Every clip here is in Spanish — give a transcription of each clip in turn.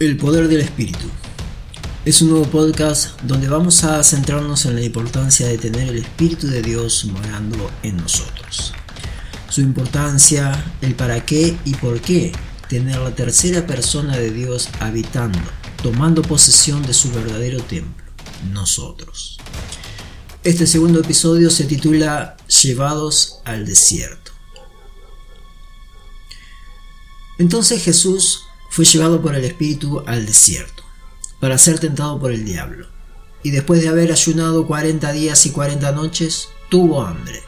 El poder del espíritu. Es un nuevo podcast donde vamos a centrarnos en la importancia de tener el Espíritu de Dios morando en nosotros. Su importancia, el para qué y por qué tener la tercera persona de Dios habitando, tomando posesión de su verdadero templo, nosotros. Este segundo episodio se titula Llevados al desierto. Entonces Jesús fue llevado por el Espíritu al desierto, para ser tentado por el diablo. Y después de haber ayunado cuarenta días y cuarenta noches, tuvo hambre.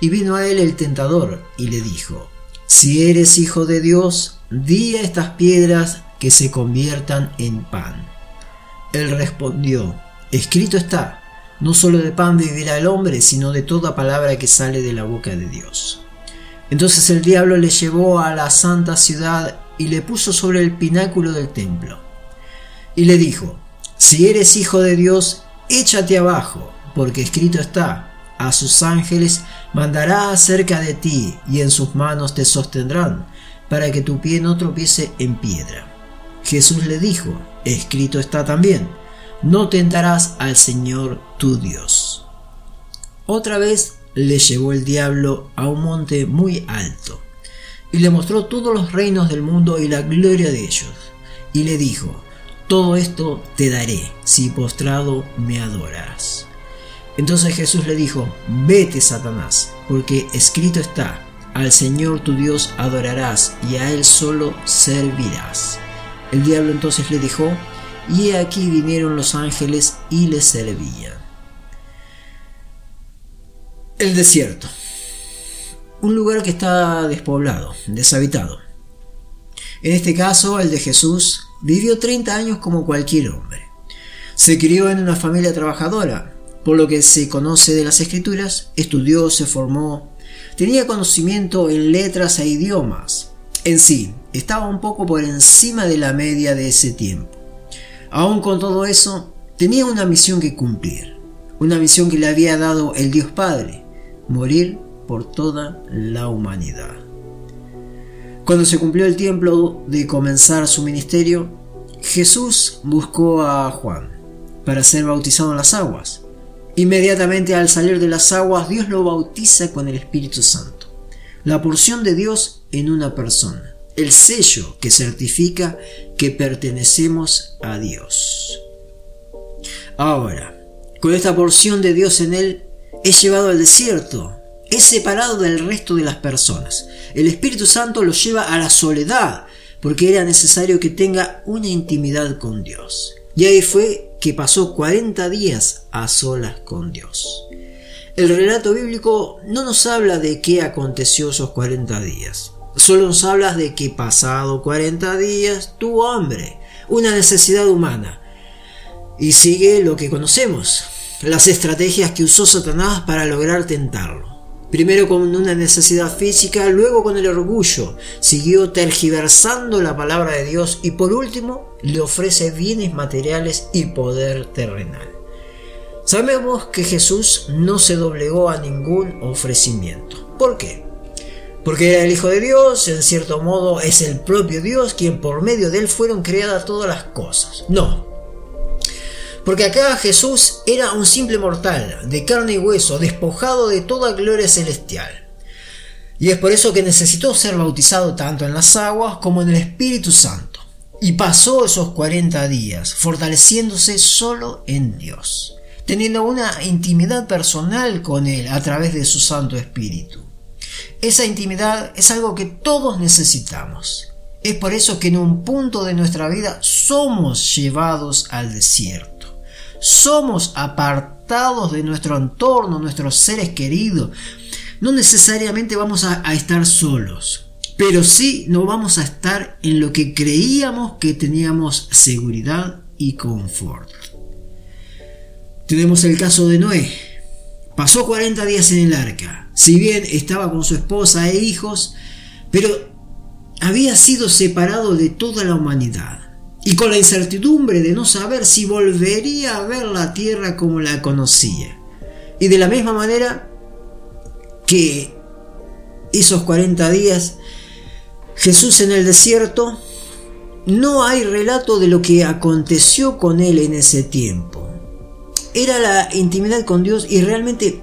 Y vino a él el tentador y le dijo, Si eres hijo de Dios, di a estas piedras que se conviertan en pan. Él respondió, Escrito está, no solo de pan vivirá el hombre, sino de toda palabra que sale de la boca de Dios. Entonces el diablo le llevó a la santa ciudad y le puso sobre el pináculo del templo. Y le dijo, si eres hijo de Dios, échate abajo, porque escrito está, a sus ángeles mandará acerca de ti, y en sus manos te sostendrán, para que tu pie no tropiece en piedra. Jesús le dijo, escrito está también, no tentarás al Señor tu Dios. Otra vez le llevó el diablo a un monte muy alto, y le mostró todos los reinos del mundo y la gloria de ellos, y le dijo, todo esto te daré si postrado me adoras. Entonces Jesús le dijo, vete Satanás, porque escrito está, al Señor tu Dios adorarás y a Él solo servirás. El diablo entonces le dijo, y aquí vinieron los ángeles y le servían. El desierto. Un lugar que está despoblado, deshabitado. En este caso, el de Jesús vivió 30 años como cualquier hombre. Se crió en una familia trabajadora, por lo que se conoce de las escrituras, estudió, se formó, tenía conocimiento en letras e idiomas. En sí, estaba un poco por encima de la media de ese tiempo. Aún con todo eso, tenía una misión que cumplir, una misión que le había dado el Dios Padre, morir por toda la humanidad. Cuando se cumplió el tiempo de comenzar su ministerio, Jesús buscó a Juan para ser bautizado en las aguas. Inmediatamente al salir de las aguas, Dios lo bautiza con el Espíritu Santo, la porción de Dios en una persona el sello que certifica que pertenecemos a Dios. Ahora, con esta porción de Dios en él, es llevado al desierto, es separado del resto de las personas. El Espíritu Santo lo lleva a la soledad, porque era necesario que tenga una intimidad con Dios. Y ahí fue que pasó 40 días a solas con Dios. El relato bíblico no nos habla de qué aconteció esos 40 días. Solo nos hablas de que pasado 40 días tuvo hambre, una necesidad humana. Y sigue lo que conocemos, las estrategias que usó Satanás para lograr tentarlo. Primero con una necesidad física, luego con el orgullo, siguió tergiversando la palabra de Dios y por último le ofrece bienes materiales y poder terrenal. Sabemos que Jesús no se doblegó a ningún ofrecimiento. ¿Por qué? Porque era el Hijo de Dios, en cierto modo es el propio Dios quien por medio de él fueron creadas todas las cosas. No. Porque acá Jesús era un simple mortal, de carne y hueso, despojado de toda gloria celestial. Y es por eso que necesitó ser bautizado tanto en las aguas como en el Espíritu Santo. Y pasó esos 40 días fortaleciéndose solo en Dios, teniendo una intimidad personal con Él a través de su Santo Espíritu. Esa intimidad es algo que todos necesitamos. Es por eso que en un punto de nuestra vida somos llevados al desierto. Somos apartados de nuestro entorno, nuestros seres queridos. No necesariamente vamos a, estar solos, pero sí no vamos a estar en lo que creíamos que teníamos seguridad y confort. Tenemos el caso de Noé. Pasó 40 días en el arca si bien estaba con su esposa e hijos, pero había sido separado de toda la humanidad y con la incertidumbre de no saber si volvería a ver la tierra como la conocía. Y de la misma manera, que esos 40 días Jesús en el desierto, no hay relato de lo que aconteció con él en ese tiempo. Era la intimidad con Dios y realmente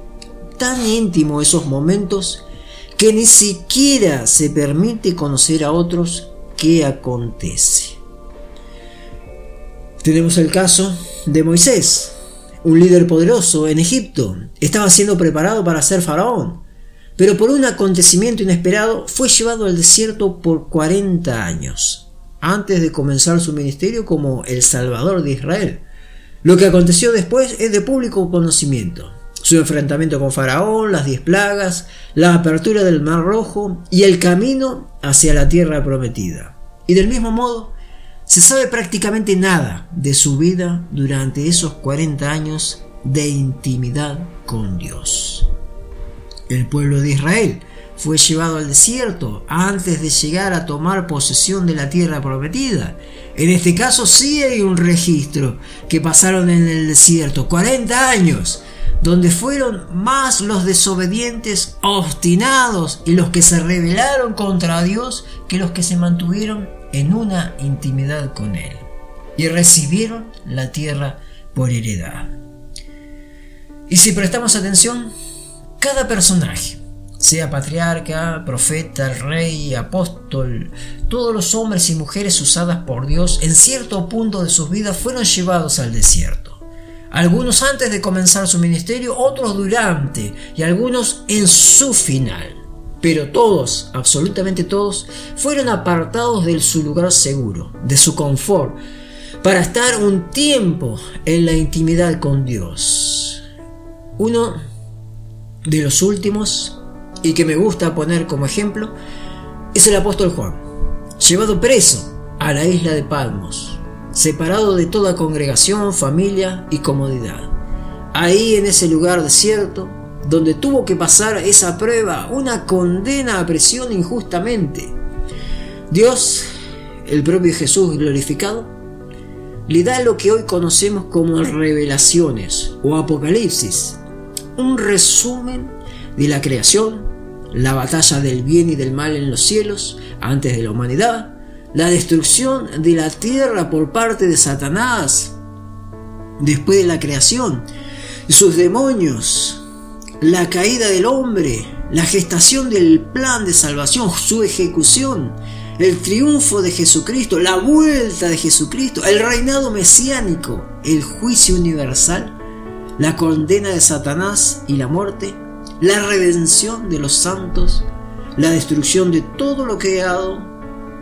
tan íntimo esos momentos que ni siquiera se permite conocer a otros qué acontece. Tenemos el caso de Moisés, un líder poderoso en Egipto. Estaba siendo preparado para ser faraón, pero por un acontecimiento inesperado fue llevado al desierto por 40 años, antes de comenzar su ministerio como el Salvador de Israel. Lo que aconteció después es de público conocimiento su enfrentamiento con Faraón, las diez plagas, la apertura del Mar Rojo y el camino hacia la tierra prometida. Y del mismo modo, se sabe prácticamente nada de su vida durante esos 40 años de intimidad con Dios. El pueblo de Israel fue llevado al desierto antes de llegar a tomar posesión de la tierra prometida. En este caso sí hay un registro que pasaron en el desierto 40 años donde fueron más los desobedientes, obstinados y los que se rebelaron contra Dios que los que se mantuvieron en una intimidad con Él y recibieron la tierra por heredad. Y si prestamos atención, cada personaje, sea patriarca, profeta, rey, apóstol, todos los hombres y mujeres usadas por Dios en cierto punto de sus vidas fueron llevados al desierto algunos antes de comenzar su ministerio, otros durante y algunos en su final. Pero todos, absolutamente todos, fueron apartados de su lugar seguro, de su confort, para estar un tiempo en la intimidad con Dios. Uno de los últimos, y que me gusta poner como ejemplo, es el apóstol Juan, llevado preso a la isla de Palmos separado de toda congregación, familia y comodidad. Ahí en ese lugar desierto, donde tuvo que pasar esa prueba, una condena a presión injustamente. Dios, el propio Jesús glorificado, le da lo que hoy conocemos como revelaciones o apocalipsis, un resumen de la creación, la batalla del bien y del mal en los cielos antes de la humanidad, la destrucción de la tierra por parte de Satanás después de la creación, sus demonios, la caída del hombre, la gestación del plan de salvación, su ejecución, el triunfo de Jesucristo, la vuelta de Jesucristo, el reinado mesiánico, el juicio universal, la condena de Satanás y la muerte, la redención de los santos, la destrucción de todo lo creado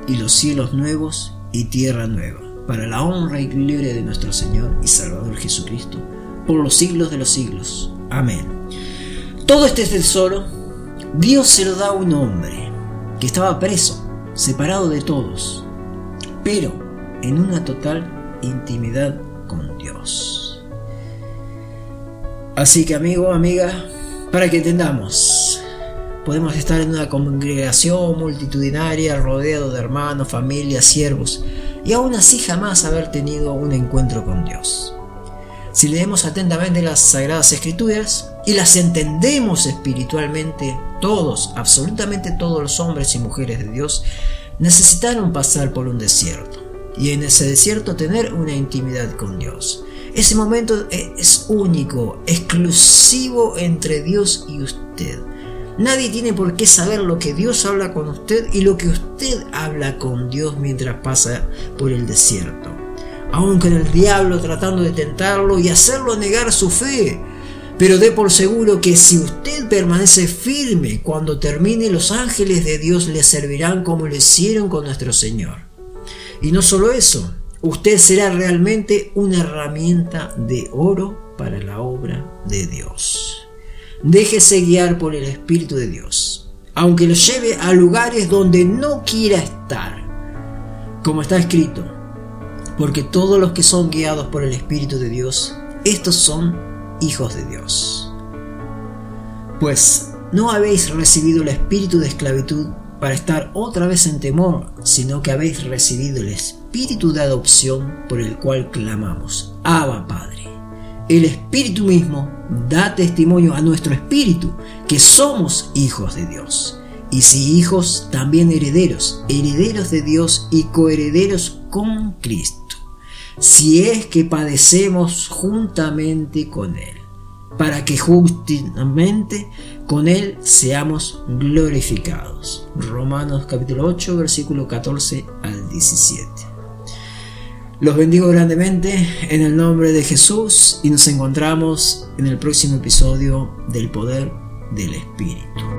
y los cielos nuevos y tierra nueva, para la honra y gloria de nuestro Señor y Salvador Jesucristo, por los siglos de los siglos. Amén. Todo este tesoro, Dios se lo da a un hombre que estaba preso, separado de todos, pero en una total intimidad con Dios. Así que amigo, amiga, para que entendamos, Podemos estar en una congregación multitudinaria rodeado de hermanos, familias, siervos y aún así jamás haber tenido un encuentro con Dios. Si leemos atentamente las Sagradas Escrituras y las entendemos espiritualmente, todos, absolutamente todos los hombres y mujeres de Dios, necesitaron pasar por un desierto y en ese desierto tener una intimidad con Dios. Ese momento es único, exclusivo entre Dios y usted. Nadie tiene por qué saber lo que Dios habla con usted y lo que usted habla con Dios mientras pasa por el desierto. Aunque el diablo tratando de tentarlo y hacerlo negar su fe. Pero dé por seguro que si usted permanece firme cuando termine, los ángeles de Dios le servirán como lo hicieron con nuestro Señor. Y no solo eso, usted será realmente una herramienta de oro para la obra de Dios. Déjese guiar por el Espíritu de Dios, aunque lo lleve a lugares donde no quiera estar. Como está escrito, porque todos los que son guiados por el Espíritu de Dios, estos son hijos de Dios. Pues no habéis recibido el espíritu de esclavitud para estar otra vez en temor, sino que habéis recibido el espíritu de adopción por el cual clamamos, Abba Padre. el Espíritu mismo da testimonio a nuestro espíritu que somos hijos de Dios. Y si hijos, también herederos, herederos de Dios y coherederos con Cristo. Si es que padecemos juntamente con Él, para que justamente con Él seamos glorificados. Romanos capítulo 8, versículo 14 al 17. Los bendigo grandemente en el nombre de Jesús y nos encontramos en el próximo episodio del poder del Espíritu.